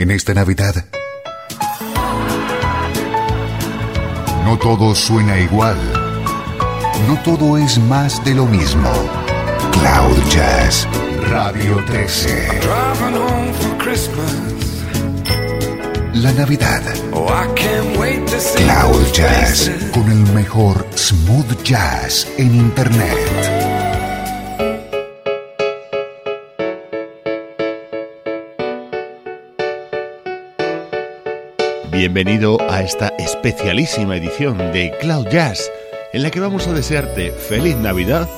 En esta Navidad, no todo suena igual. No todo es más de lo mismo. Cloud Jazz, Radio 13. La Navidad. Cloud Jazz, con el mejor smooth jazz en Internet. Bienvenido a esta especialísima edición de Cloud Jazz, en la que vamos a desearte feliz Navidad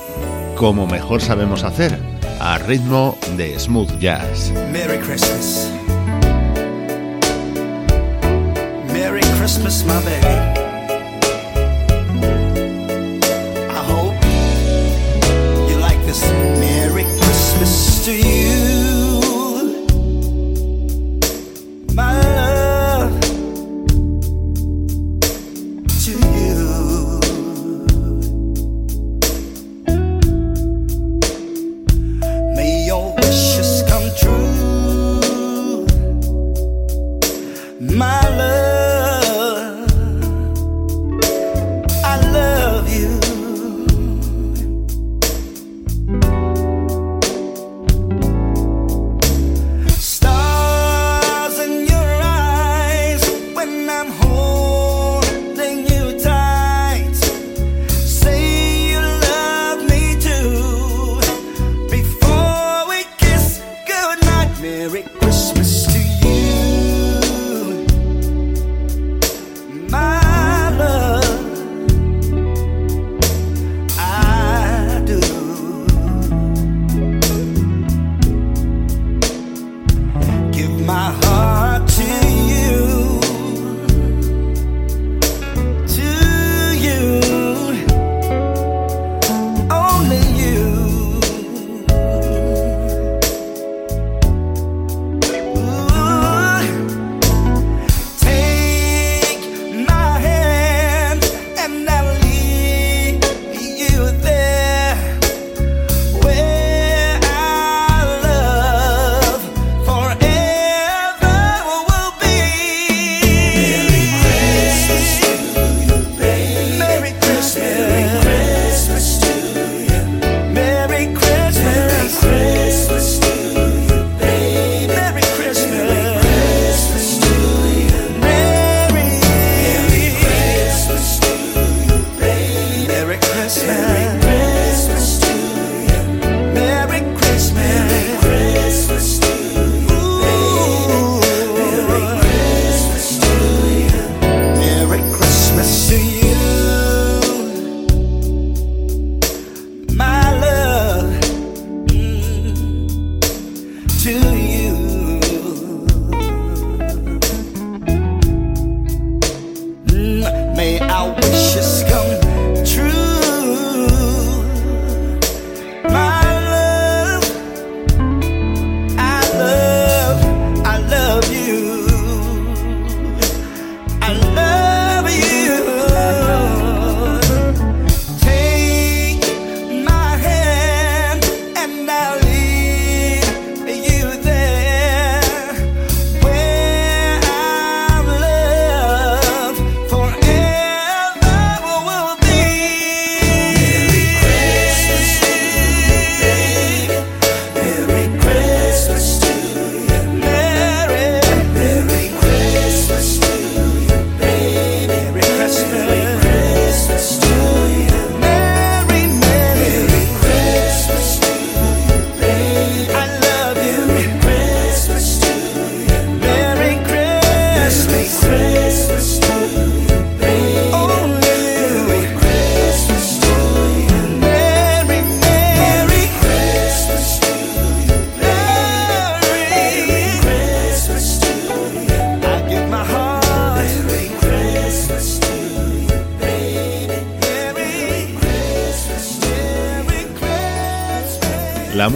como mejor sabemos hacer, a ritmo de smooth jazz. Merry Christmas. Merry Christmas, my baby.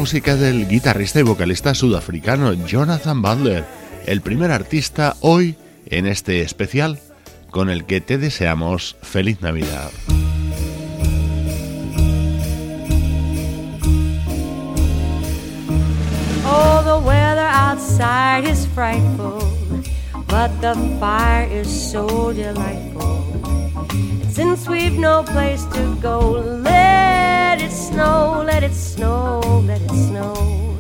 Música del guitarrista y vocalista sudafricano Jonathan Butler, el primer artista hoy en este especial con el que te deseamos feliz Navidad. Oh, the weather outside is frightful, but the fire is so delightful. Since we've no place to go, let it snow, let it snow.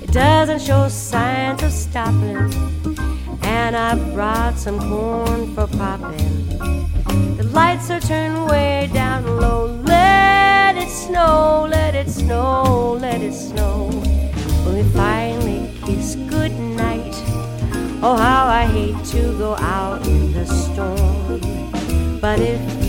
It doesn't show signs of stopping, and I brought some corn for popping. The lights are turned way down low. Let it snow, let it snow, let it snow. When we finally kiss goodnight, oh, how I hate to go out in the storm. But if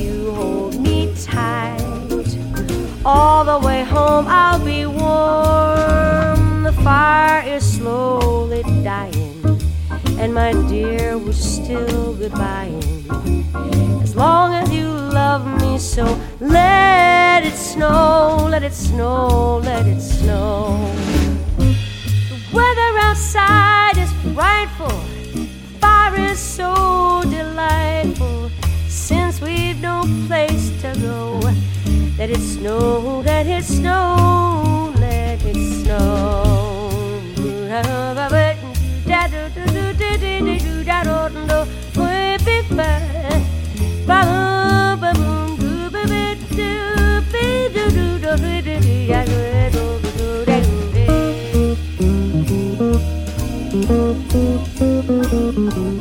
all the way home I'll be warm. The fire is slowly dying, and my dear, we're still goodbying. As long as you love me so, let it snow, let it snow, let it snow. The weather outside is frightful, the fire is so delightful. Since we've no place to go, let it snow, let it snow, let it snow.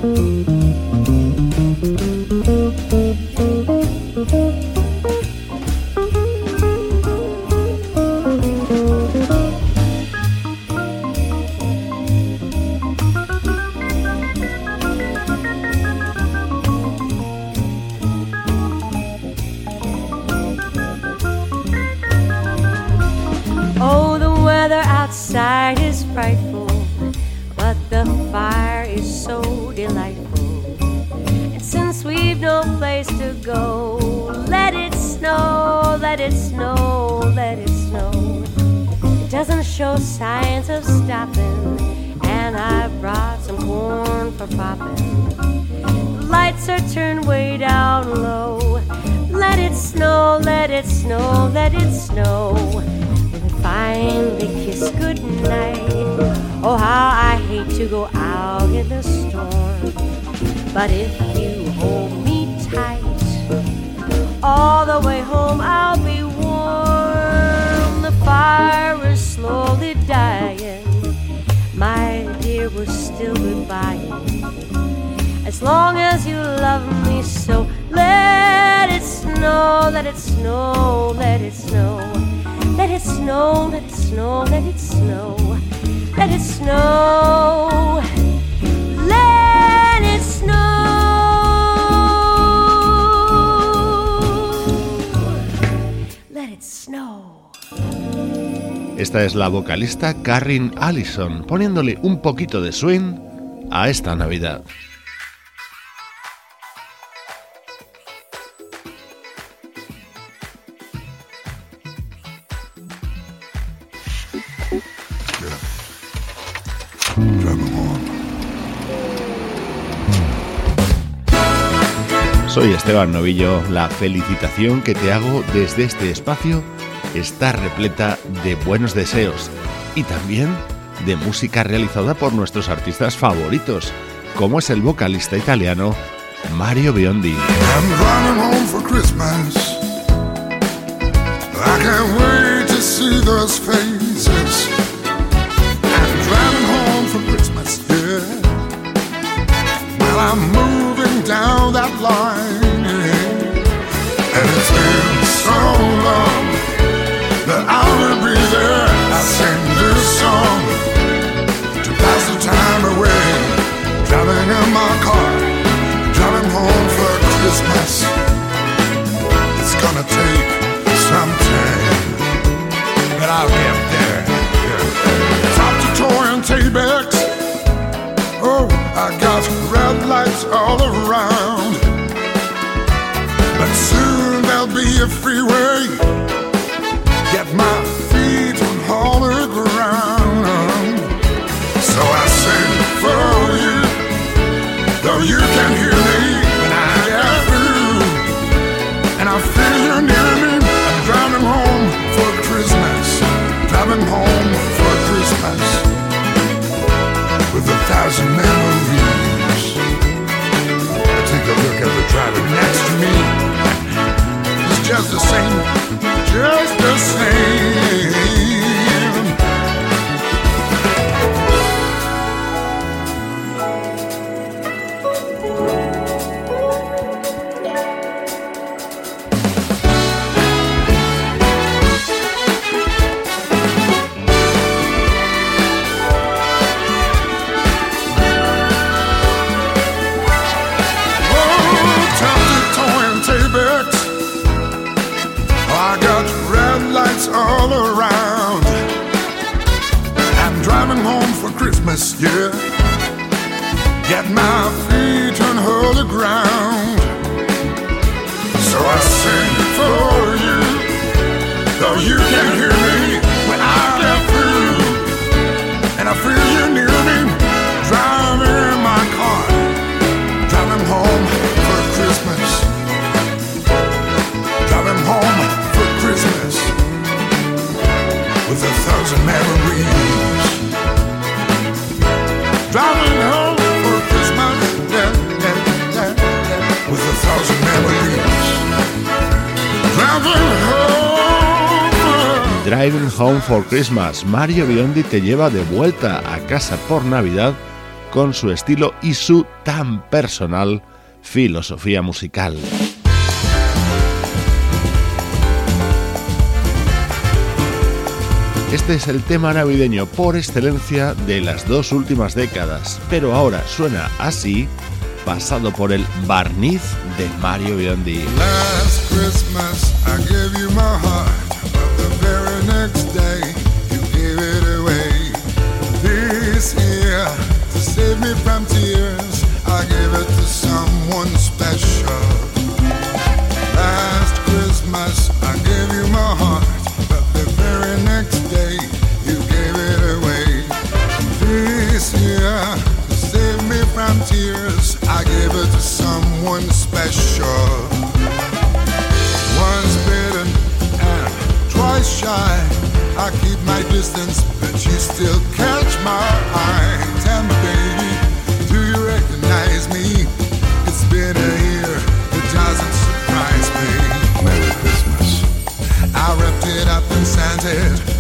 Oh, lights are turned way down low. Let it snow, let it snow, let it snow. We finally kiss goodnight, oh how I hate to go out in the storm. But if you hold me tight, all the way home I'll be warm. The fire is slowly dying. My dear, we're still goodbying. As long as you love me so, let it snow, let it snow, let it snow. Let it snow, let it snow, let it snow. Let it snow. Let it snow. Let it snow. Esta es la vocalista Carrin Allison poniéndole un poquito de swing a esta Navidad. Soy Esteban Novillo, la felicitación que te hago desde este espacio está repleta de buenos deseos y también de música realizada por nuestros artistas favoritos, como es el vocalista italiano Mario Biondi. I'm down that line. And it's been so long that I Driving Home for Christmas, Mario Biondi te lleva de vuelta a casa por Navidad con su estilo y su tan personal filosofía musical. Este es el tema navideño por excelencia de las dos últimas décadas, pero ahora suena así, pasado por el barniz de Mario Biondi. save me from tears. I give it to someone special. Last Christmas, I gave you my heart, but the very next day, you gave it away. This year, save me from tears, I it to someone special. Once bitten and twice shy, I keep my distance, but you still catch my eye. planted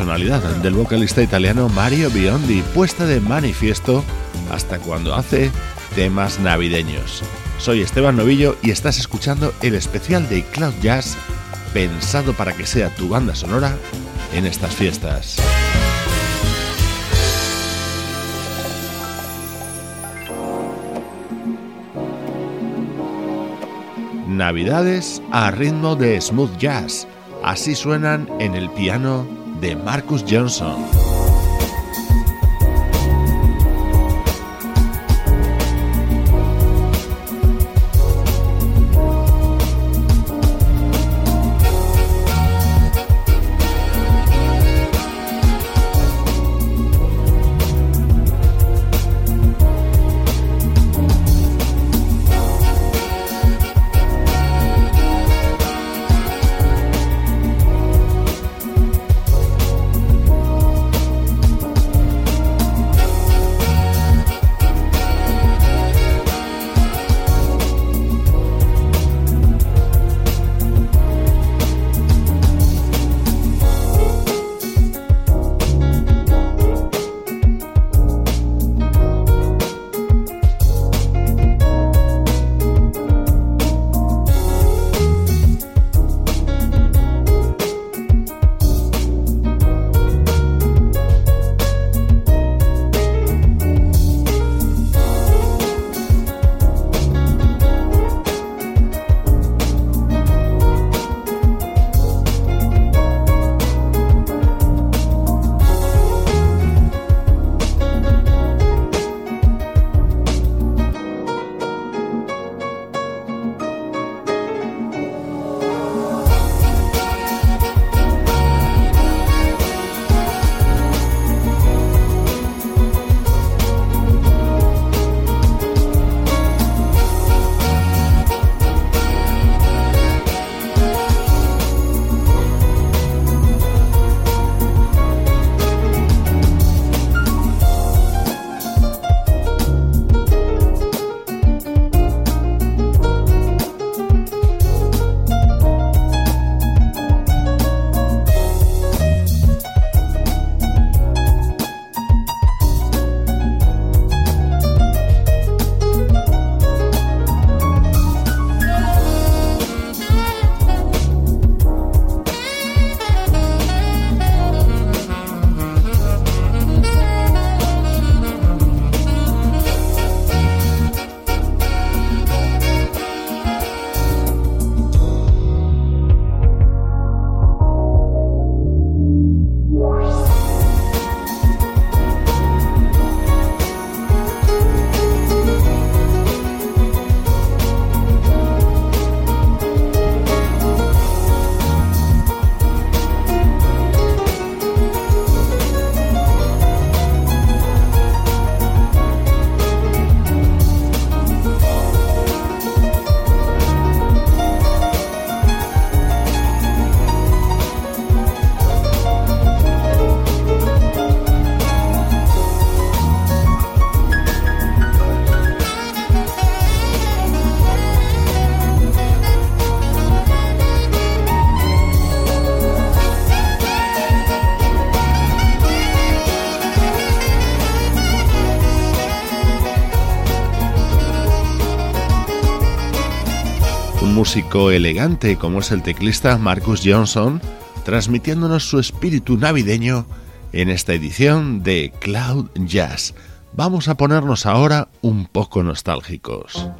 personalidad del vocalista italiano Mario Biondi, puesta de manifiesto hasta cuando hace temas navideños. Soy Esteban Novillo y estás escuchando el especial de Cloud Jazz pensado para que sea tu banda sonora en estas fiestas. Navidades a ritmo de smooth jazz. Así suenan en el piano de Marcus Johnson. Músico elegante como es el teclista Marcus Johnson, transmitiéndonos su espíritu navideño en esta edición de Cloud Jazz. vamos a ponernos ahora un poco nostálgicos.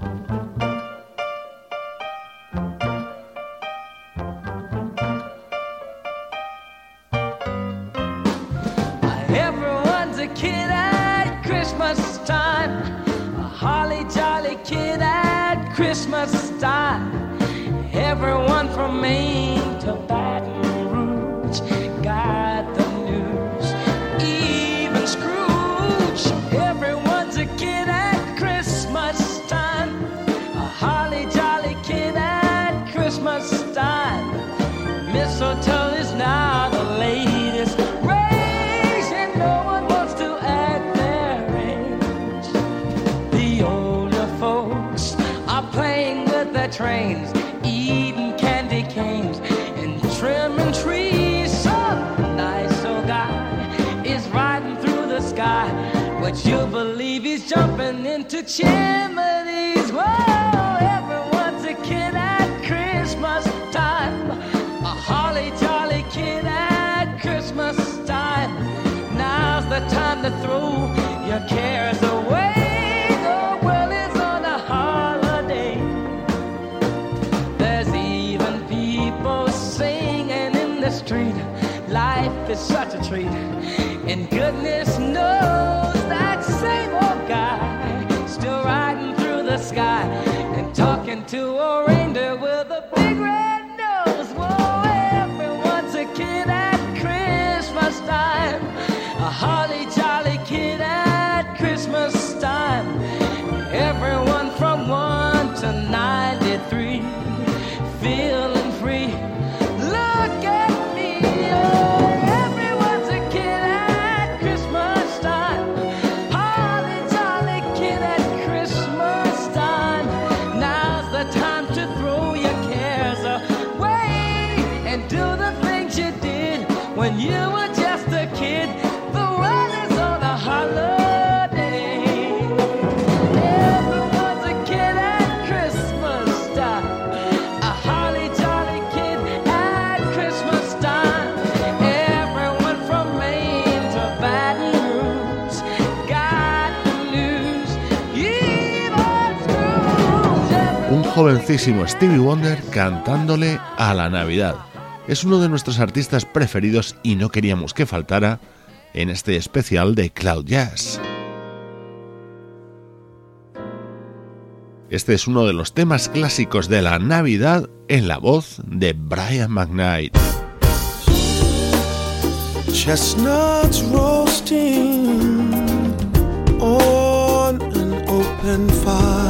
Into chimneys. Stevie Wonder cantándole a la Navidad. Es uno de nuestros artistas preferidos y no queríamos que faltara en este especial de Cloud Jazz. Este es uno de los temas clásicos de la Navidad en la voz de Brian McKnight. Chestnuts roasting on an open fire.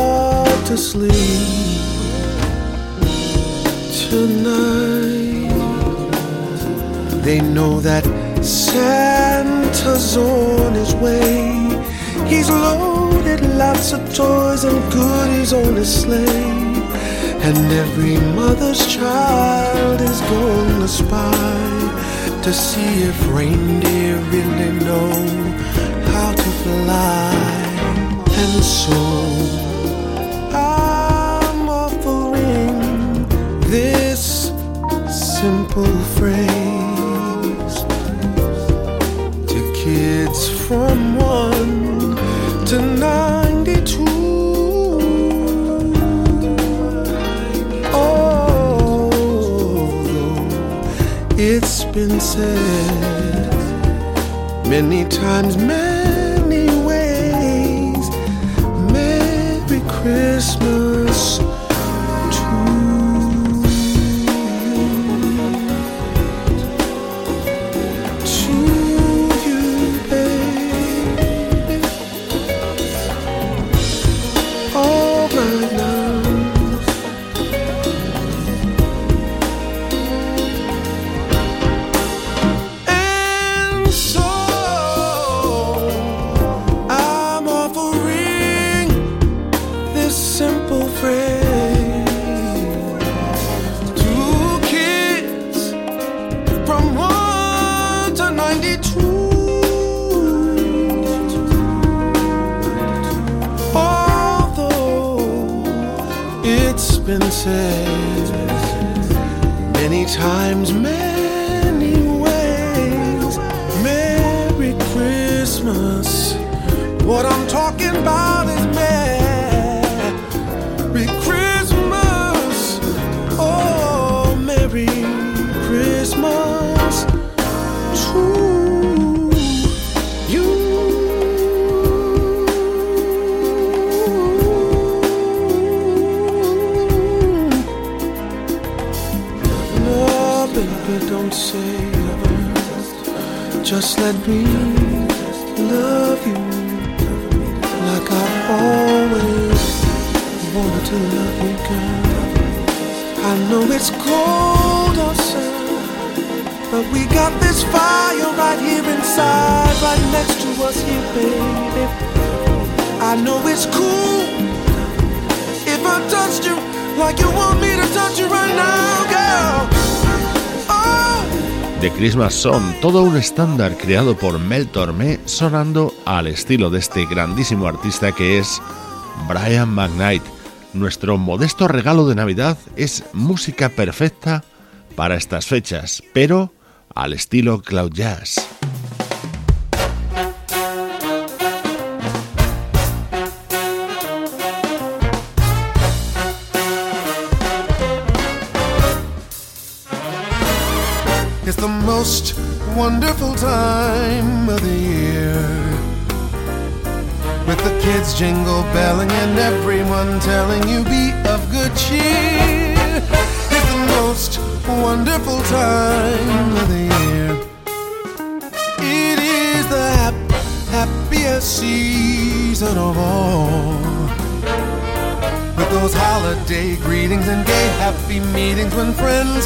to sleep tonight. They know that Santa's on his way. He's loaded lots of toys and goodies on his sleigh. And every mother's child is gonna spy to see if reindeer really know how to fly. And so said many times. Many Son todo un estándar creado por Mel Tormé sonando al estilo de este grandísimo artista que es Brian McKnight. Nuestro modesto regalo de Navidad es música perfecta para estas fechas, pero al estilo cloud jazz. Most wonderful time of the year. With the kids jingle belling and everyone telling you be of good cheer. It's the most wonderful time of the year. It is the hap- happiest season of all. With those holiday greetings and gay happy meetings when friends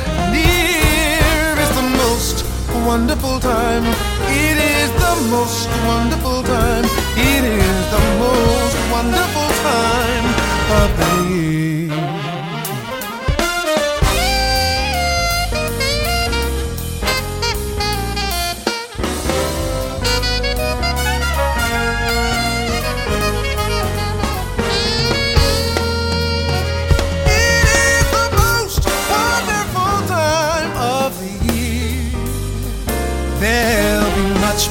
wonderful time. It is the most wonderful time. It is the most wonderful time of the year.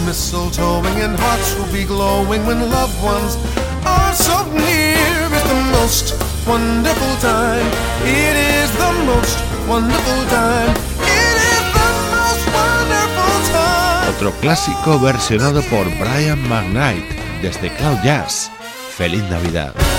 Mistletoeing and hearts will be glowing when loved ones are so near. It's the most wonderful time. It is the most wonderful time. It is the most wonderful time. Otro clásico versionado por Brian McKnight desde Cloud Jazz. Feliz Navidad.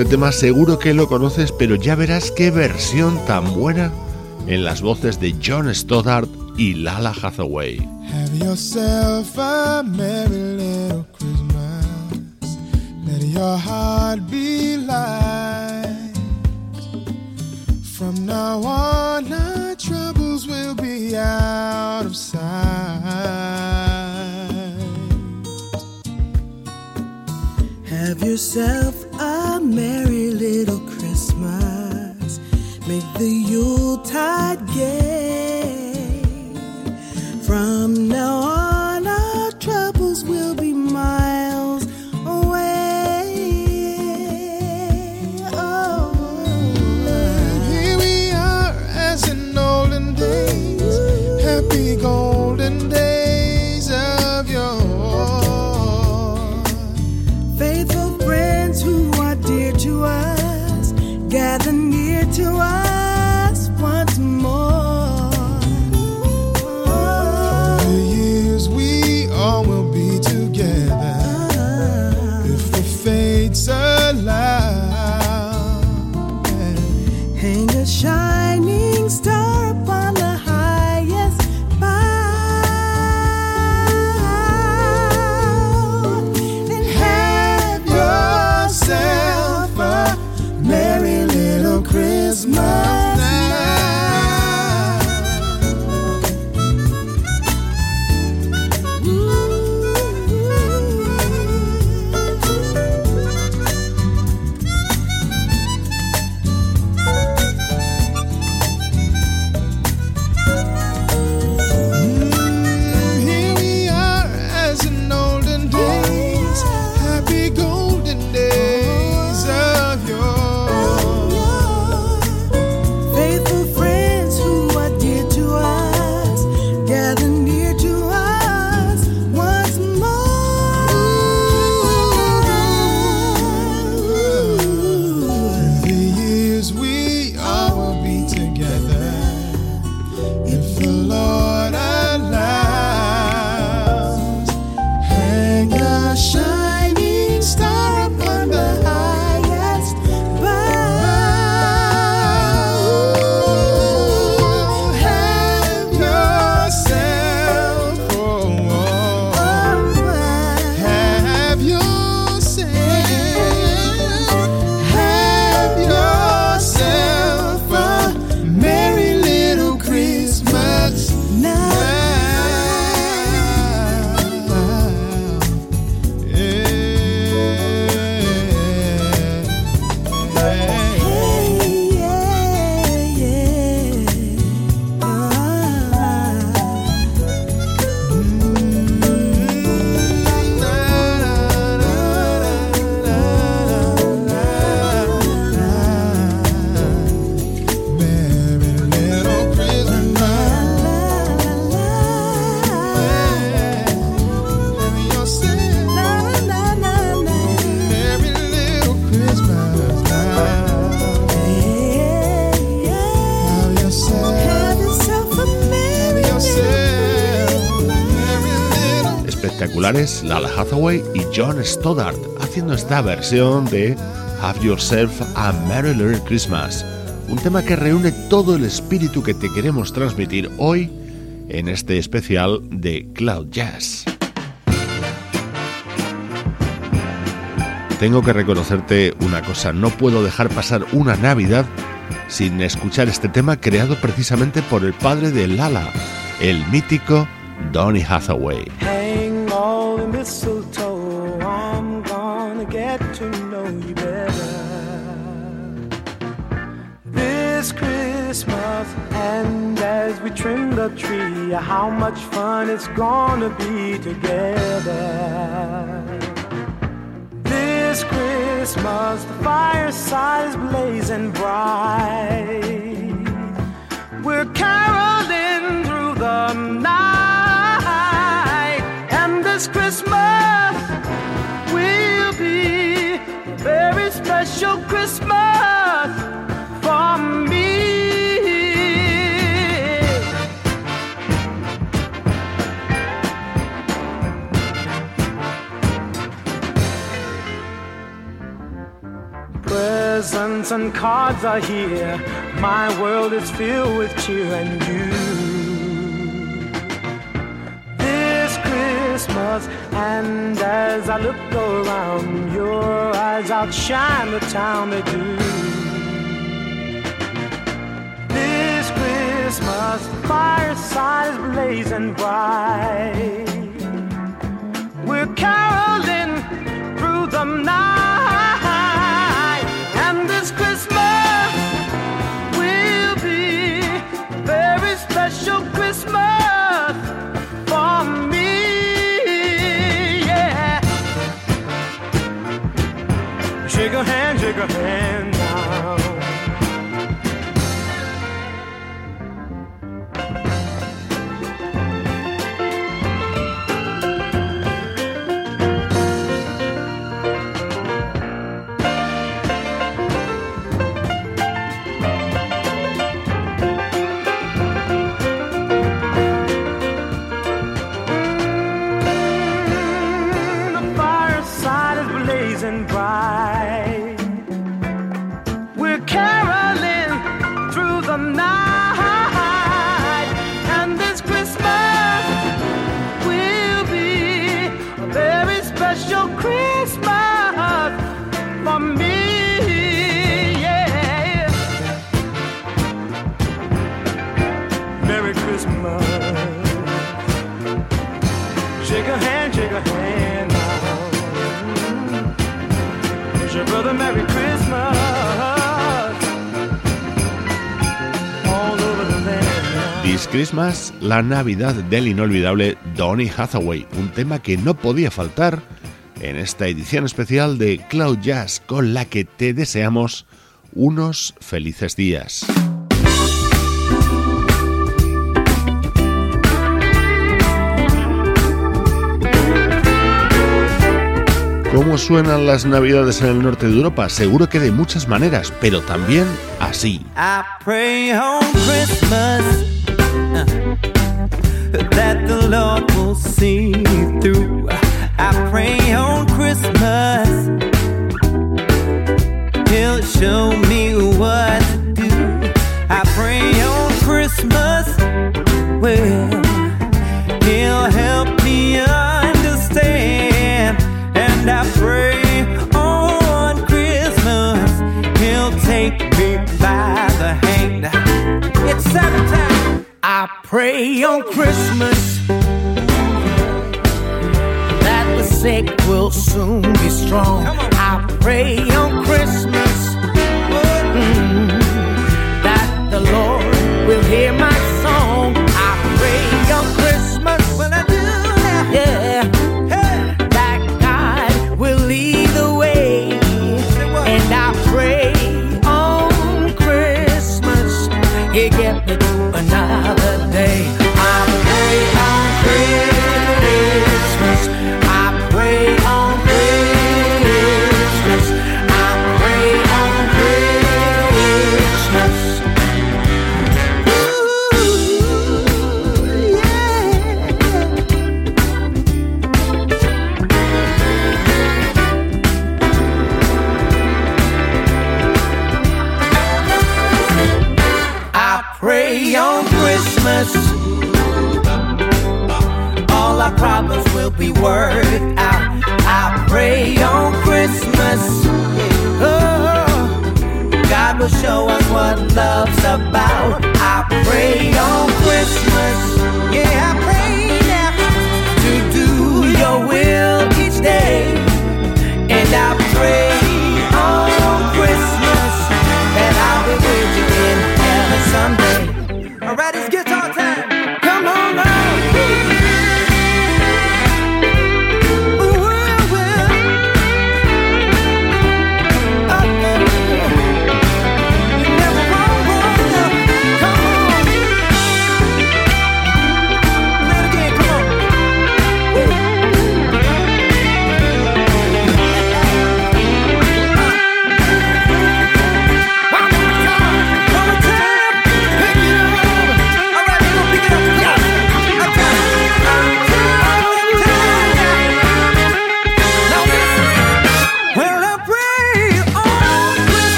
Este tema seguro que lo conoces, pero ya verás qué versión tan buena en las voces de John Stoddard y Lala Hathaway. Have yourself a merry little Christmas. Let your heart be light. From now on, our troubles will be out of sight. Have yourself a merry little Christmas. Make the Yuletide gay. Lala Hathaway y John Stoddard haciendo esta versión de Have Yourself a Merry Little Christmas, un tema que reúne todo el espíritu que te queremos transmitir hoy en este especial de Cloud Jazz. Tengo que reconocerte una cosa, no puedo dejar pasar una Navidad sin escuchar este tema creado precisamente por el padre de Lala, el mítico Donny Hathaway. Mistletoe. I'm gonna get to know you better this Christmas. And as we trim the tree, how much fun it's gonna be together. This Christmas, the fireside is blazing bright. We're caroling through the night, this Christmas will be a very special Christmas for me. Presents and cards are here. My world is filled with cheer and you. Christmas. And as I look around, your eyes outshine the town they do. This Christmas, fireside is blazing bright. We're caroling. This Christmas, la Navidad del inolvidable Donny Hathaway, un tema que no podía faltar en esta edición especial de Cloud Jazz con la que te deseamos unos felices días. ¿Cómo suenan las navidades en el norte de Europa? Seguro que de muchas maneras, pero también así. I pray on Christmas that the Lord will see through. I pray on Christmas He'll show me what to do. I pray on Christmas, well, He'll help me understand. And I pray on Christmas, He'll take me by the hand. It's time. I pray on Christmas that the sick will soon be strong. I pray on Christmas mm, that the Lord will hear my song. I pray on Christmas. When I do that, yeah, that God will lead the way. And I pray on Christmas. He get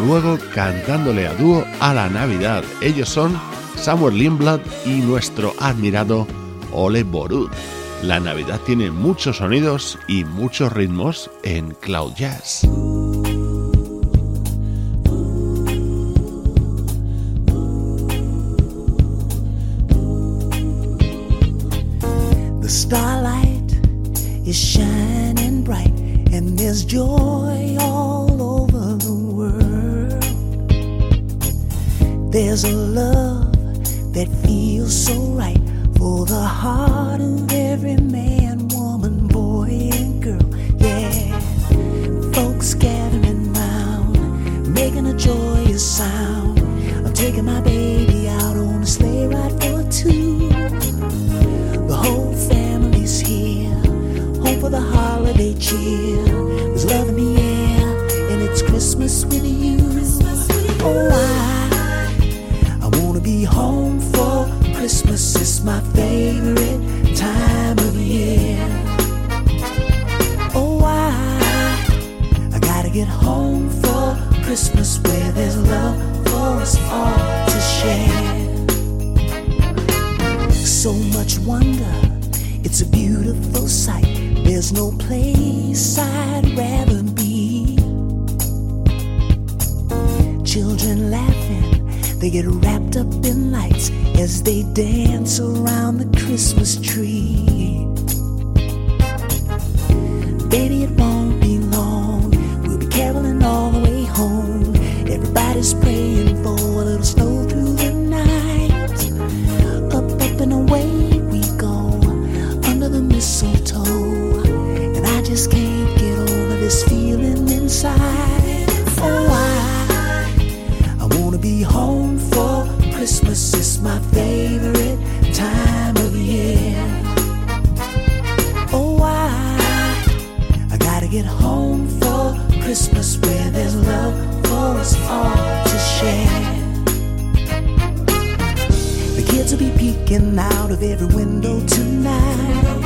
noruego cantándole a dúo a la Navidad. Ellos son Samuel Lindblad y nuestro admirado Ole Borud. La Navidad tiene muchos sonidos y muchos ritmos en Cloud Jazz. Starlight is shining bright, and there's joy all There's a love that feels so right for the heart of every man, woman, boy, and girl. Yeah, folks gathering round, making a joyous sound. I'm taking my baby out on a sleigh ride for two. The whole family's here, home for the holiday cheer. There's love in the air, and it's Christmas with you. Oh, I, Christmas. is my favorite time of year. Oh, I, I gotta get home for Christmas where there's love for us all to share so much wonder. It's a beautiful sight. There's no place I'd rather be. Children laughing, they get wrapped up in lights as they dance around the Christmas tree. Baby, it won't be long. We'll be caroling all the way home. Everybody's praying for a little snow through the night. Up, up and away we go under the mistletoe. And I just can't get over this feeling inside. Oh, I, I wanna be home Christmas. is my favorite time of year. Oh, I, I gotta get home for Christmas where there's love for us all to share. The kids will be peeking out of every window tonight.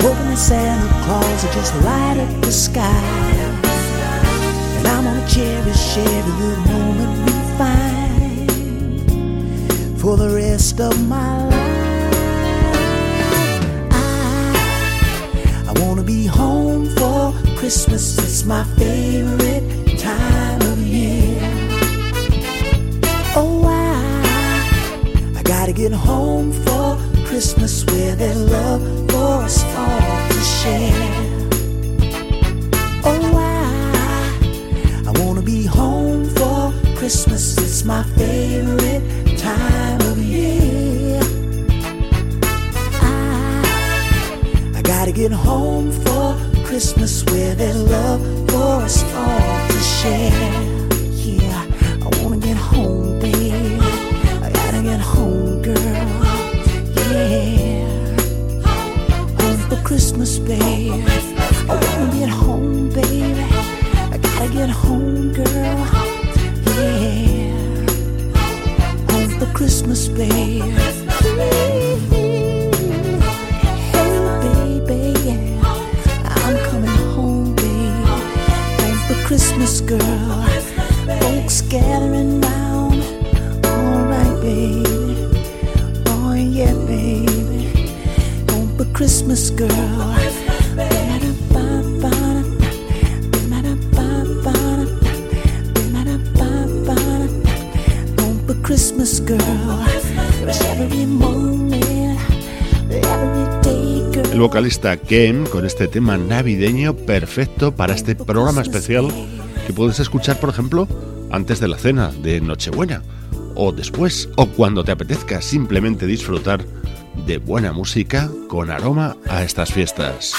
Hoping that Santa Claus will just light up the sky. And I'm gonna cherish every little moment we find for the rest of my life. I, I wanna be home for Christmas. It's my favorite time of year. Oh, I, I gotta get home for Christmas where there's love for us all to share. Oh, I, I wanna be home for Christmas. It's my favorite time of year. I, I gotta get home for Christmas where there's love for us all to share. Yeah, I wanna get home, baby. I gotta get home, girl. Yeah, home for Christmas, baby. Christmas, girl. Christmas, girl. Every moment, every day, girl. El vocalista Ken con este tema navideño perfecto para este programa especial que puedes escuchar, por ejemplo, antes de la cena de Nochebuena, o después, o cuando te apetezca simplemente disfrutar de buena música con aroma a estas fiestas.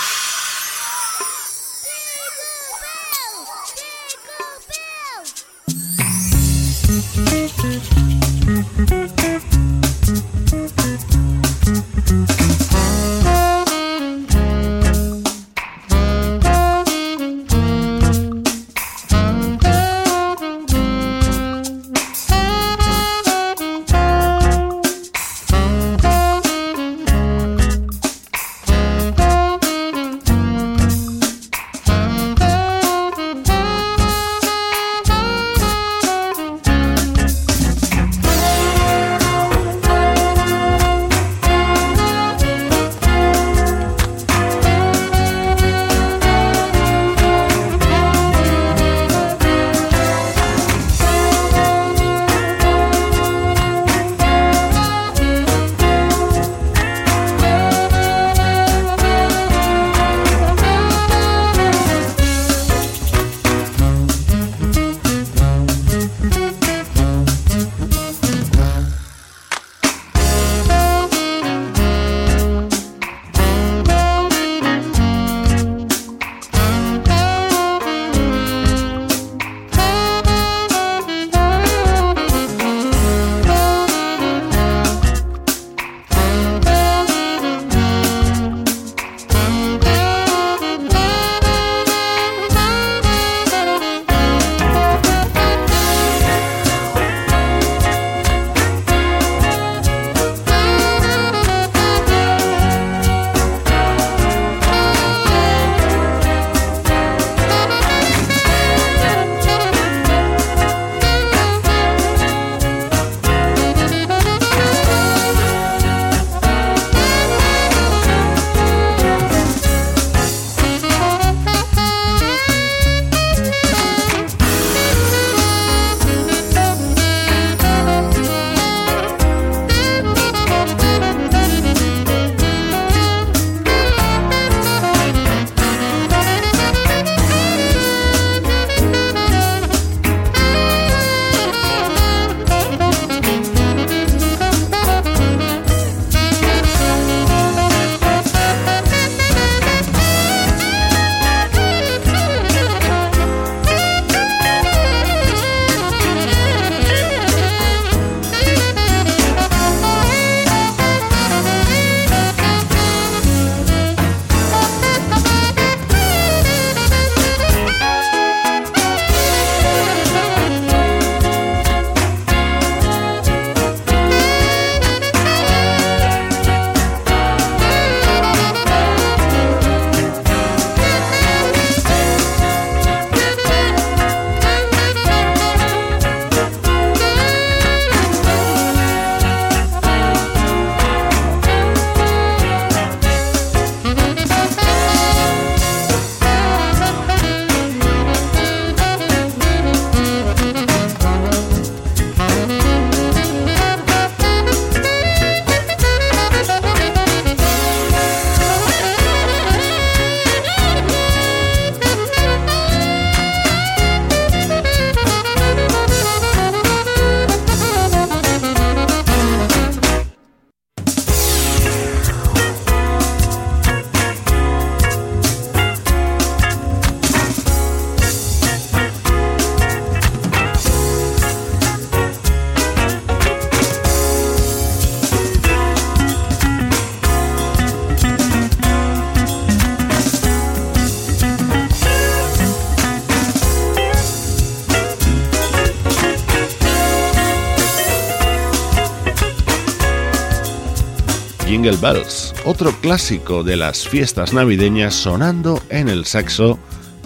Jingle Bells, otro clásico de las fiestas navideñas sonando en el saxo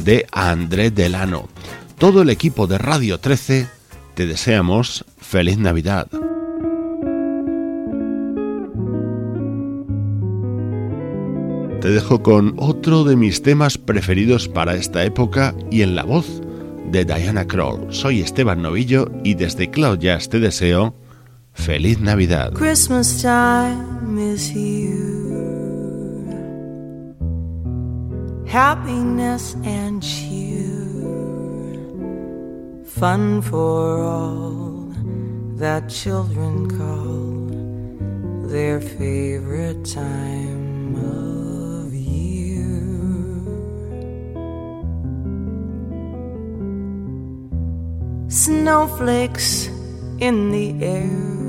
de André Delano. Todo el equipo de Radio 13 te deseamos feliz Navidad. Te dejo con otro de mis temas preferidos para esta época y en la voz de Diana Kroll. Soy Esteban Novillo y desde Cloud Jazz te deseo feliz Navidad. Is here. Happiness and cheer. Fun for all that children call their favorite time of year. Snowflakes in the air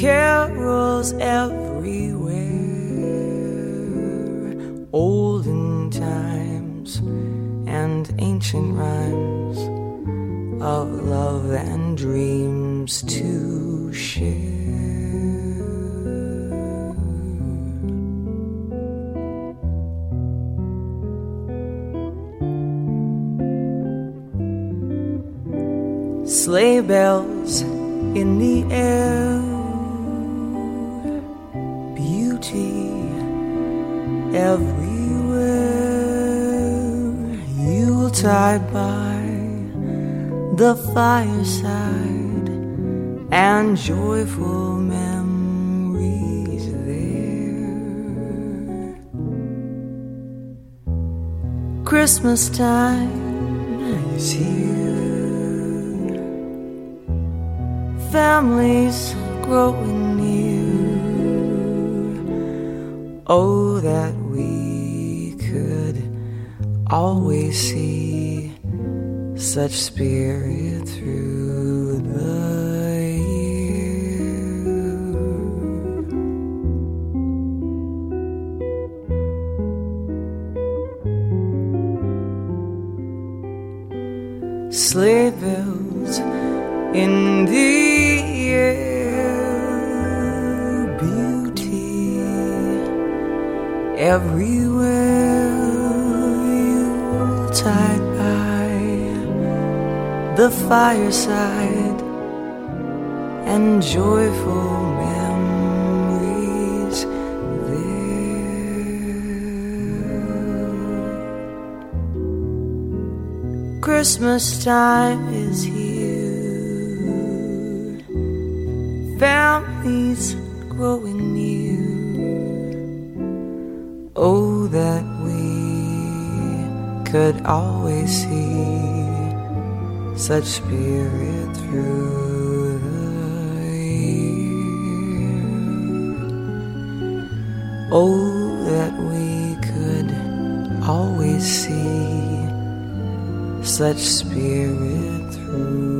carols everywhere, olden times and ancient rhymes of love and dreams to share. Sleigh bells in the air everywhere. Yuletide by the fireside and joyful memories there. Christmas time is here. Families growing Oh, that we could always see such spirit through everywhere you tide by the fireside and joyful memories there. Christmas time is here, families growing Oh, that we could always see such spirit through the year. Oh, that we could always see such spirit through.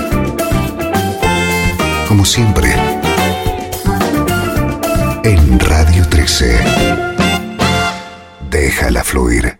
como siempre, en Radio 13. Déjala fluir.